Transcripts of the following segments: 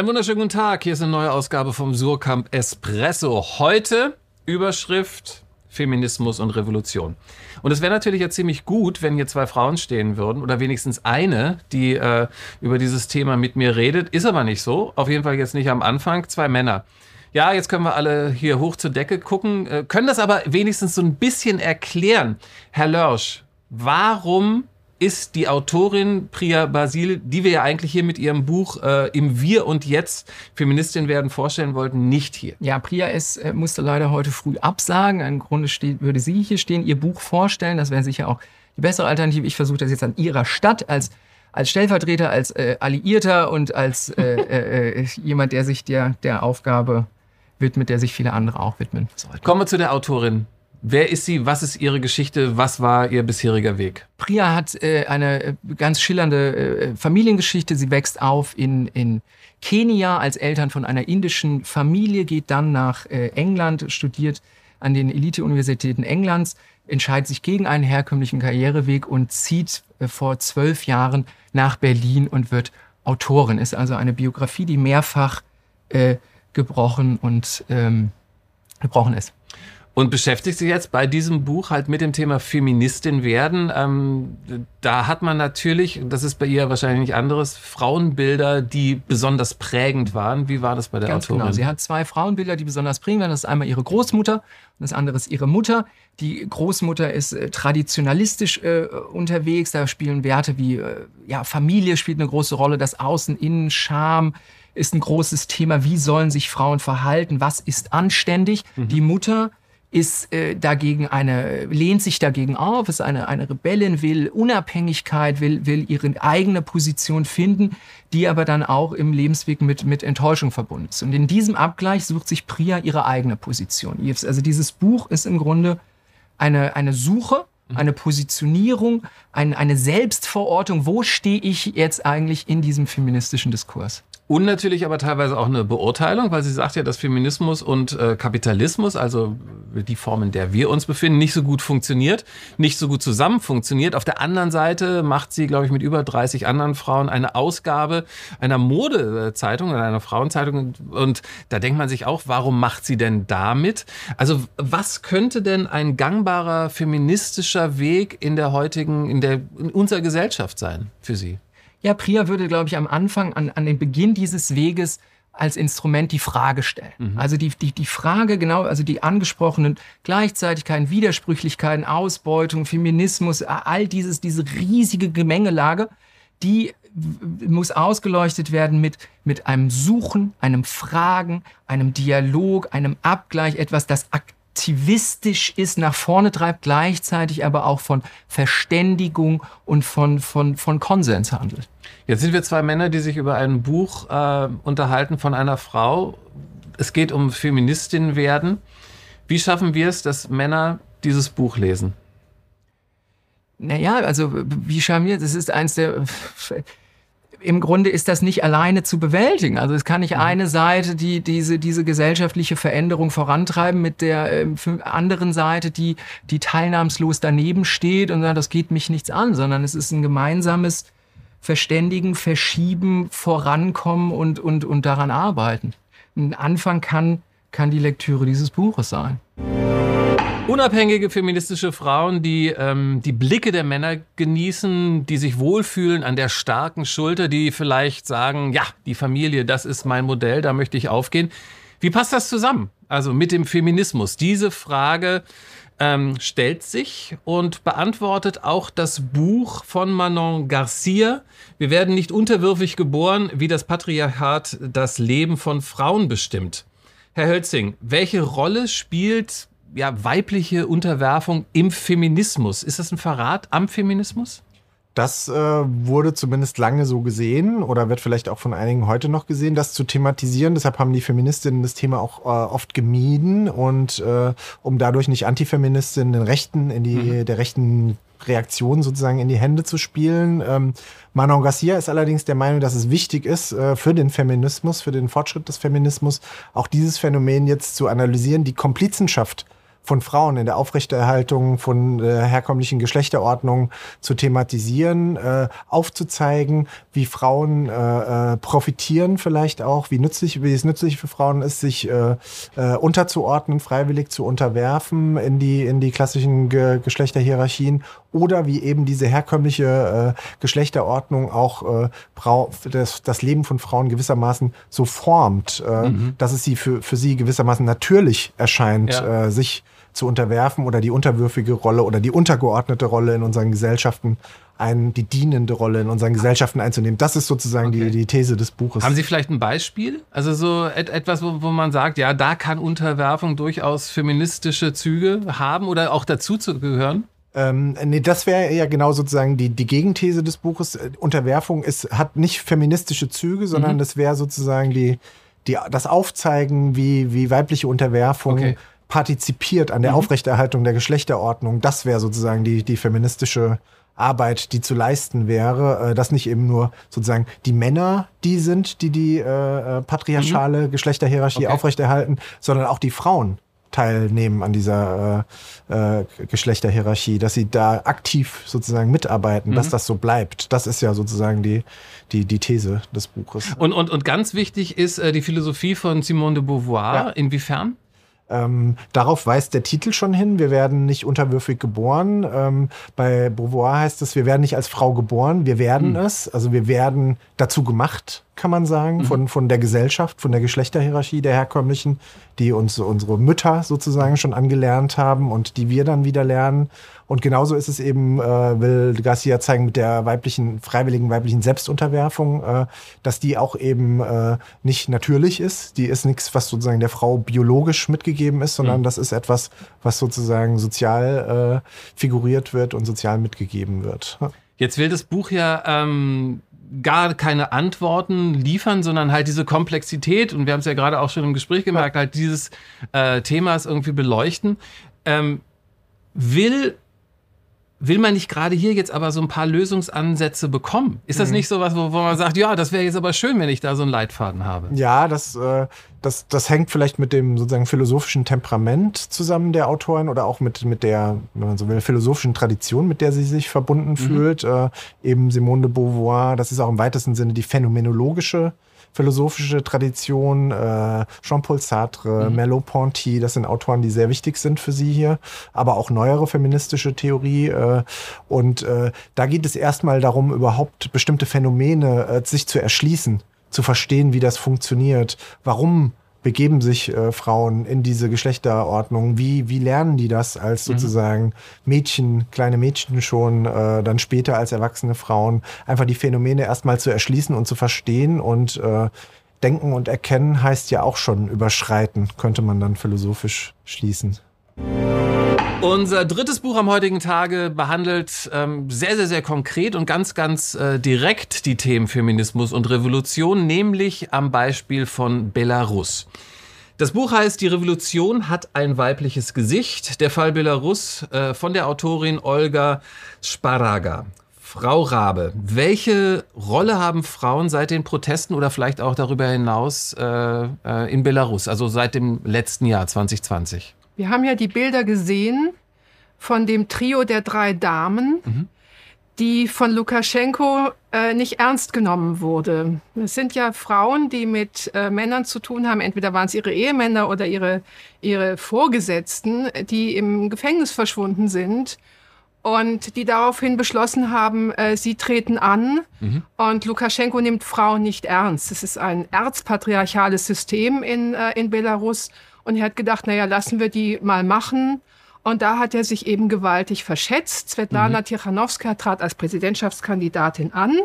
Einen wunderschönen guten Tag. Hier ist eine neue Ausgabe vom Surkamp Espresso. Heute Überschrift Feminismus und Revolution. Und es wäre natürlich ja ziemlich gut, wenn hier zwei Frauen stehen würden oder wenigstens eine, die äh, über dieses Thema mit mir redet. Ist aber nicht so. Auf jeden Fall jetzt nicht am Anfang. Zwei Männer. Ja, jetzt können wir alle hier hoch zur Decke gucken, äh, können das aber wenigstens so ein bisschen erklären. Herr Lörsch, warum ist die Autorin Priya Basil, die wir ja eigentlich hier mit ihrem Buch äh, im Wir und Jetzt Feministin werden vorstellen wollten, nicht hier. Ja, Priya ist, äh, musste leider heute früh absagen. Im Grunde steht, würde sie hier stehen, ihr Buch vorstellen. Das wäre sicher auch die bessere Alternative. Ich versuche das jetzt an ihrer Stadt als als Stellvertreter, als äh, Alliierter und als äh, äh, jemand, der sich der, der Aufgabe widmet, der sich viele andere auch widmen sollten. Kommen wir zu der Autorin. Wer ist sie? Was ist ihre Geschichte? Was war ihr bisheriger Weg? Priya hat äh, eine äh, ganz schillernde äh, Familiengeschichte. Sie wächst auf in, in Kenia als Eltern von einer indischen Familie, geht dann nach äh, England, studiert an den Elite-Universitäten Englands, entscheidet sich gegen einen herkömmlichen Karriereweg und zieht äh, vor zwölf Jahren nach Berlin und wird Autorin. Ist also eine Biografie, die mehrfach äh, gebrochen und ähm, gebrochen ist und beschäftigt sich jetzt bei diesem Buch halt mit dem Thema Feministin werden. Ähm, da hat man natürlich, das ist bei ihr wahrscheinlich nicht anderes, Frauenbilder, die besonders prägend waren. Wie war das bei der Ganz Autorin? Genau. Sie hat zwei Frauenbilder, die besonders prägend waren. Das ist einmal ihre Großmutter und das andere ist ihre Mutter. Die Großmutter ist äh, traditionalistisch äh, unterwegs. Da spielen Werte wie äh, ja, Familie spielt eine große Rolle, das Außen, Innen, Scham ist ein großes Thema. Wie sollen sich Frauen verhalten? Was ist anständig? Mhm. Die Mutter ist äh, dagegen eine, lehnt sich dagegen auf, ist eine, eine Rebellin, will Unabhängigkeit, will, will ihre eigene Position finden, die aber dann auch im Lebensweg mit, mit Enttäuschung verbunden ist. Und in diesem Abgleich sucht sich Priya ihre eigene Position. Also dieses Buch ist im Grunde eine, eine Suche, eine Positionierung, ein, eine Selbstverortung. Wo stehe ich jetzt eigentlich in diesem feministischen Diskurs? Und natürlich aber teilweise auch eine Beurteilung, weil sie sagt ja, dass Feminismus und äh, Kapitalismus, also die Form, in der wir uns befinden, nicht so gut funktioniert, nicht so gut zusammen funktioniert. Auf der anderen Seite macht sie, glaube ich, mit über 30 anderen Frauen eine Ausgabe einer Modezeitung oder einer Frauenzeitung. Und da denkt man sich auch, warum macht sie denn damit? Also was könnte denn ein gangbarer feministischer Weg in der heutigen, in der, in unserer Gesellschaft sein für sie? Ja, Priya würde, glaube ich, am Anfang, an, an den Beginn dieses Weges als Instrument die Frage stellen. Mhm. Also die, die, die Frage, genau, also die angesprochenen Gleichzeitigkeiten, Widersprüchlichkeiten, Ausbeutung, Feminismus, all dieses, diese riesige Gemengelage, die muss ausgeleuchtet werden mit, mit einem Suchen, einem Fragen, einem Dialog, einem Abgleich, etwas, das aktiv aktivistisch ist, nach vorne treibt, gleichzeitig aber auch von Verständigung und von, von, von Konsens handelt. Jetzt sind wir zwei Männer, die sich über ein Buch äh, unterhalten von einer Frau. Es geht um Feministin werden. Wie schaffen wir es, dass Männer dieses Buch lesen? Naja, also wie schaffen wir, das ist eins der im Grunde ist das nicht alleine zu bewältigen. Also es kann nicht mhm. eine Seite, die diese, diese gesellschaftliche Veränderung vorantreiben, mit der äh, anderen Seite, die, die teilnahmslos daneben steht und sagt, das geht mich nichts an, sondern es ist ein gemeinsames Verständigen, Verschieben, Vorankommen und, und, und daran arbeiten. Ein Anfang kann, kann die Lektüre dieses Buches sein. Unabhängige feministische Frauen, die ähm, die Blicke der Männer genießen, die sich wohlfühlen an der starken Schulter, die vielleicht sagen, ja, die Familie, das ist mein Modell, da möchte ich aufgehen. Wie passt das zusammen? Also mit dem Feminismus. Diese Frage ähm, stellt sich und beantwortet auch das Buch von Manon Garcia. Wir werden nicht unterwürfig geboren, wie das Patriarchat das Leben von Frauen bestimmt. Herr Hölzing, welche Rolle spielt ja, weibliche Unterwerfung im Feminismus. Ist das ein Verrat am Feminismus? Das äh, wurde zumindest lange so gesehen oder wird vielleicht auch von einigen heute noch gesehen, das zu thematisieren. Deshalb haben die Feministinnen das Thema auch äh, oft gemieden und äh, um dadurch nicht Antifeministinnen den Rechten in die mhm. der rechten Reaktion sozusagen in die Hände zu spielen. Ähm, Manon Garcia ist allerdings der Meinung, dass es wichtig ist äh, für den Feminismus, für den Fortschritt des Feminismus, auch dieses Phänomen jetzt zu analysieren, die Komplizenschaft von Frauen in der Aufrechterhaltung von äh, herkömmlichen Geschlechterordnungen zu thematisieren, äh, aufzuzeigen, wie Frauen äh, äh, profitieren vielleicht auch, wie nützlich, wie es nützlich für Frauen ist, sich äh, äh, unterzuordnen, freiwillig zu unterwerfen in die in die klassischen Ge Geschlechterhierarchien oder wie eben diese herkömmliche äh, Geschlechterordnung auch äh, das, das Leben von Frauen gewissermaßen so formt, äh, mhm. dass es sie für, für sie gewissermaßen natürlich erscheint, ja. äh, sich zu unterwerfen oder die unterwürfige Rolle oder die untergeordnete Rolle in unseren Gesellschaften ein, die dienende Rolle in unseren Gesellschaften einzunehmen. Das ist sozusagen okay. die, die These des Buches. Haben Sie vielleicht ein Beispiel? Also so et, etwas, wo, wo man sagt, ja, da kann Unterwerfung durchaus feministische Züge haben oder auch dazu zu gehören? Ähm, nee, das wäre ja genau sozusagen die, die Gegenthese des Buches. Unterwerfung ist, hat nicht feministische Züge, sondern mhm. das wäre sozusagen die, die, das Aufzeigen, wie, wie weibliche Unterwerfung okay. partizipiert an der mhm. Aufrechterhaltung der Geschlechterordnung. Das wäre sozusagen die, die feministische Arbeit, die zu leisten wäre, äh, dass nicht eben nur sozusagen die Männer die sind, die die äh, äh patriarchale mhm. Geschlechterhierarchie okay. aufrechterhalten, sondern auch die Frauen teilnehmen an dieser äh, äh, Geschlechterhierarchie, dass sie da aktiv sozusagen mitarbeiten, mhm. dass das so bleibt. Das ist ja sozusagen die, die, die These des Buches. Und, und, und ganz wichtig ist äh, die Philosophie von Simone de Beauvoir. Ja. Inwiefern? Ähm, darauf weist der Titel schon hin. Wir werden nicht unterwürfig geboren. Ähm, bei Beauvoir heißt es, wir werden nicht als Frau geboren, wir werden mhm. es. Also wir werden dazu gemacht, kann man sagen, mhm. von, von der Gesellschaft, von der Geschlechterhierarchie der herkömmlichen, die uns unsere Mütter sozusagen schon angelernt haben und die wir dann wieder lernen. Und genauso ist es eben, äh, will Garcia zeigen mit der weiblichen, freiwilligen weiblichen Selbstunterwerfung, äh, dass die auch eben äh, nicht natürlich ist. Die ist nichts, was sozusagen der Frau biologisch mitgegeben ist, sondern mhm. das ist etwas, was sozusagen sozial äh, figuriert wird und sozial mitgegeben wird. Jetzt will das Buch ja ähm, gar keine Antworten liefern, sondern halt diese Komplexität, und wir haben es ja gerade auch schon im Gespräch gemerkt, halt dieses äh, Themas irgendwie beleuchten. Ähm, will will man nicht gerade hier jetzt aber so ein paar Lösungsansätze bekommen? Ist das mhm. nicht so was, wo, wo man sagt, ja, das wäre jetzt aber schön, wenn ich da so einen Leitfaden habe? Ja, das, äh, das, das hängt vielleicht mit dem sozusagen philosophischen Temperament zusammen der Autorin oder auch mit, mit der, wenn man so will, philosophischen Tradition, mit der sie sich verbunden mhm. fühlt. Äh, eben Simone de Beauvoir, das ist auch im weitesten Sinne die phänomenologische philosophische Tradition, äh, Jean-Paul Sartre, mhm. Merleau-Ponty, das sind Autoren, die sehr wichtig sind für sie hier, aber auch neuere feministische Theorie. Äh, und äh, da geht es erstmal darum, überhaupt bestimmte Phänomene äh, sich zu erschließen, zu verstehen, wie das funktioniert, warum begeben sich äh, Frauen in diese Geschlechterordnung? Wie, wie lernen die das als mhm. sozusagen Mädchen, kleine Mädchen schon, äh, dann später als erwachsene Frauen? Einfach die Phänomene erstmal zu erschließen und zu verstehen und äh, Denken und Erkennen heißt ja auch schon überschreiten, könnte man dann philosophisch schließen. Unser drittes Buch am heutigen Tage behandelt ähm, sehr, sehr, sehr konkret und ganz, ganz äh, direkt die Themen Feminismus und Revolution, nämlich am Beispiel von Belarus. Das Buch heißt Die Revolution hat ein weibliches Gesicht. Der Fall Belarus äh, von der Autorin Olga Sparaga. Frau Rabe, welche Rolle haben Frauen seit den Protesten oder vielleicht auch darüber hinaus äh, äh in Belarus, also seit dem letzten Jahr 2020? Wir haben ja die Bilder gesehen von dem Trio der drei Damen, mhm. die von Lukaschenko äh, nicht ernst genommen wurde. Es sind ja Frauen, die mit äh, Männern zu tun haben. Entweder waren es ihre Ehemänner oder ihre, ihre Vorgesetzten, die im Gefängnis verschwunden sind und die daraufhin beschlossen haben, äh, sie treten an mhm. und Lukaschenko nimmt Frauen nicht ernst. Es ist ein erzpatriarchales System in, äh, in Belarus und er hat gedacht, naja, lassen wir die mal machen. Und da hat er sich eben gewaltig verschätzt. Svetlana mhm. Tichanowska trat als Präsidentschaftskandidatin an,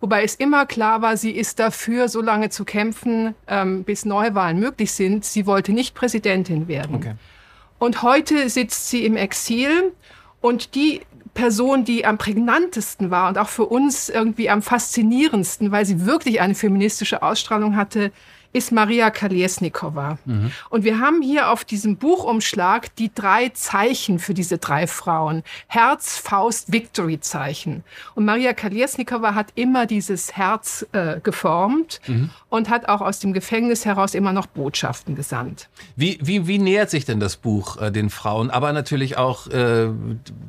wobei es immer klar war, sie ist dafür, so lange zu kämpfen, ähm, bis Neuwahlen möglich sind. Sie wollte nicht Präsidentin werden. Okay. Und heute sitzt sie im Exil und die Person, die am prägnantesten war und auch für uns irgendwie am faszinierendsten, weil sie wirklich eine feministische Ausstrahlung hatte, ist Maria Kaliesnikova. Mhm. Und wir haben hier auf diesem Buchumschlag die drei Zeichen für diese drei Frauen. Herz, Faust, Victory-Zeichen. Und Maria Kaliesnikova hat immer dieses Herz äh, geformt mhm. und hat auch aus dem Gefängnis heraus immer noch Botschaften gesandt. Wie, wie, wie nähert sich denn das Buch äh, den Frauen, aber natürlich auch äh,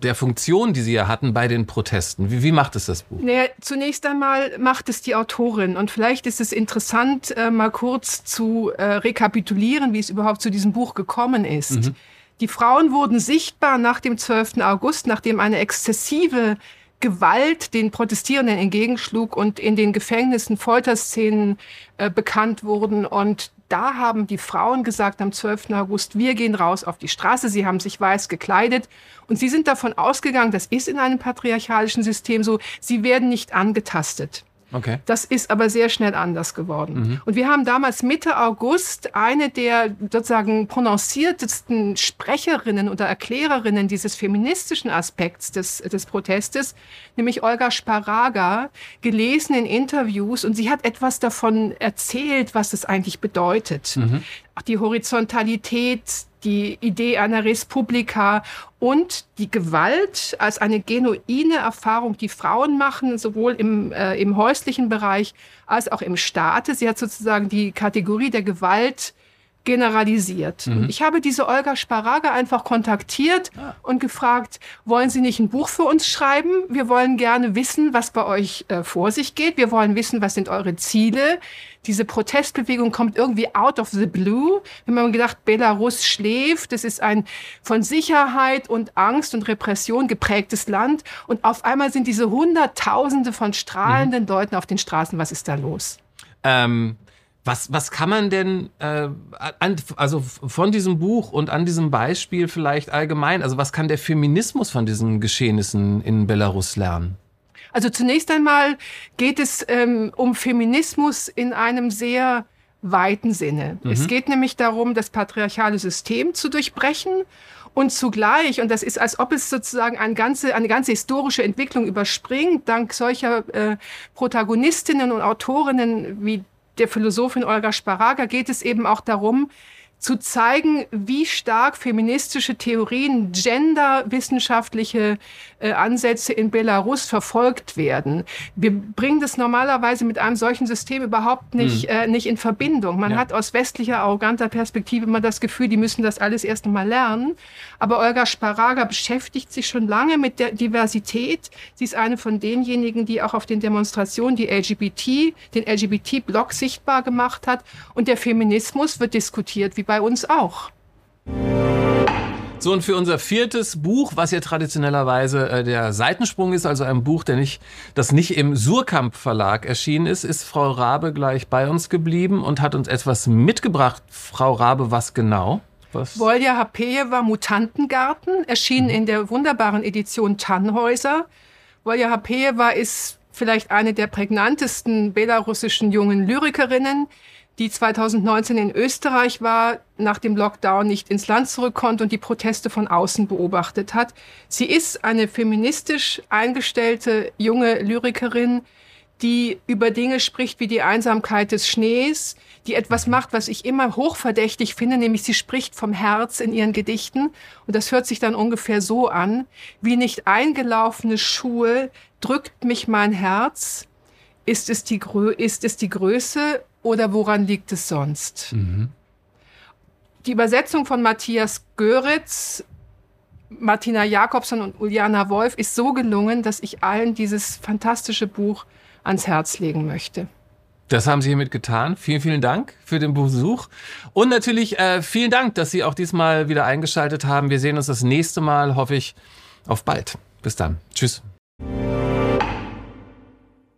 der Funktion, die sie ja hatten bei den Protesten? Wie, wie macht es das Buch? Naja, zunächst einmal macht es die Autorin. Und vielleicht ist es interessant, äh, mal kurz zu äh, rekapitulieren, wie es überhaupt zu diesem Buch gekommen ist. Mhm. Die Frauen wurden sichtbar nach dem 12. August, nachdem eine exzessive Gewalt den Protestierenden entgegenschlug und in den Gefängnissen Folterszenen äh, bekannt wurden. Und da haben die Frauen gesagt am 12. August, wir gehen raus auf die Straße. Sie haben sich weiß gekleidet und sie sind davon ausgegangen, das ist in einem patriarchalischen System so, sie werden nicht angetastet. Okay. Das ist aber sehr schnell anders geworden. Mhm. Und wir haben damals Mitte August eine der sozusagen prononciertesten Sprecherinnen oder Erklärerinnen dieses feministischen Aspekts des, des Protestes, nämlich Olga Sparaga, gelesen in Interviews und sie hat etwas davon erzählt, was es eigentlich bedeutet. Mhm. Die Horizontalität die Idee einer Respublika und die Gewalt als eine genuine Erfahrung, die Frauen machen, sowohl im, äh, im häuslichen Bereich als auch im Staate. Sie hat sozusagen die Kategorie der Gewalt generalisiert. Mhm. Ich habe diese Olga Sparaga einfach kontaktiert ah. und gefragt, wollen Sie nicht ein Buch für uns schreiben? Wir wollen gerne wissen, was bei euch äh, vor sich geht. Wir wollen wissen, was sind eure Ziele. Diese Protestbewegung kommt irgendwie out of the blue. Wir haben gedacht, Belarus schläft. Das ist ein von Sicherheit und Angst und Repression geprägtes Land. Und auf einmal sind diese Hunderttausende von strahlenden mhm. Leuten auf den Straßen. Was ist da los? Ähm was, was kann man denn, äh, an, also von diesem Buch und an diesem Beispiel vielleicht allgemein, also was kann der Feminismus von diesen Geschehnissen in Belarus lernen? Also zunächst einmal geht es ähm, um Feminismus in einem sehr weiten Sinne. Mhm. Es geht nämlich darum, das patriarchale System zu durchbrechen und zugleich, und das ist, als ob es sozusagen eine ganze, eine ganze historische Entwicklung überspringt, dank solcher äh, Protagonistinnen und Autorinnen wie der Philosophin Olga Sparaga geht es eben auch darum, zu zeigen, wie stark feministische Theorien, genderwissenschaftliche äh, Ansätze in Belarus verfolgt werden. Wir bringen das normalerweise mit einem solchen System überhaupt nicht, hm. äh, nicht in Verbindung. Man ja. hat aus westlicher, arroganter Perspektive immer das Gefühl, die müssen das alles erst einmal lernen. Aber Olga Sparaga beschäftigt sich schon lange mit der Diversität. Sie ist eine von denjenigen, die auch auf den Demonstrationen die LGBT, den LGBT-Block sichtbar gemacht hat. Und der Feminismus wird diskutiert, wie bei uns auch. So, und für unser viertes Buch, was ja traditionellerweise äh, der Seitensprung ist, also ein Buch, der nicht, das nicht im Surkamp Verlag erschienen ist, ist Frau Rabe gleich bei uns geblieben und hat uns etwas mitgebracht. Frau Rabe, was genau? Was? Volja Hapejeva Mutantengarten, erschienen mhm. in der wunderbaren Edition Tannhäuser. Volja Hapejeva ist vielleicht eine der prägnantesten belarussischen jungen Lyrikerinnen die 2019 in Österreich war, nach dem Lockdown nicht ins Land zurück konnte und die Proteste von außen beobachtet hat. Sie ist eine feministisch eingestellte junge Lyrikerin, die über Dinge spricht wie die Einsamkeit des Schnees, die etwas macht, was ich immer hochverdächtig finde, nämlich sie spricht vom Herz in ihren Gedichten. Und das hört sich dann ungefähr so an, wie nicht eingelaufene Schuhe drückt mich mein Herz, ist es die, Grö ist es die Größe oder woran liegt es sonst? Mhm. Die Übersetzung von Matthias Göritz, Martina Jakobson und Uliana Wolf ist so gelungen, dass ich allen dieses fantastische Buch ans Herz legen möchte. Das haben Sie hiermit getan. Vielen, vielen Dank für den Besuch. Und natürlich äh, vielen Dank, dass Sie auch diesmal wieder eingeschaltet haben. Wir sehen uns das nächste Mal, hoffe ich, auf bald. Bis dann. Tschüss.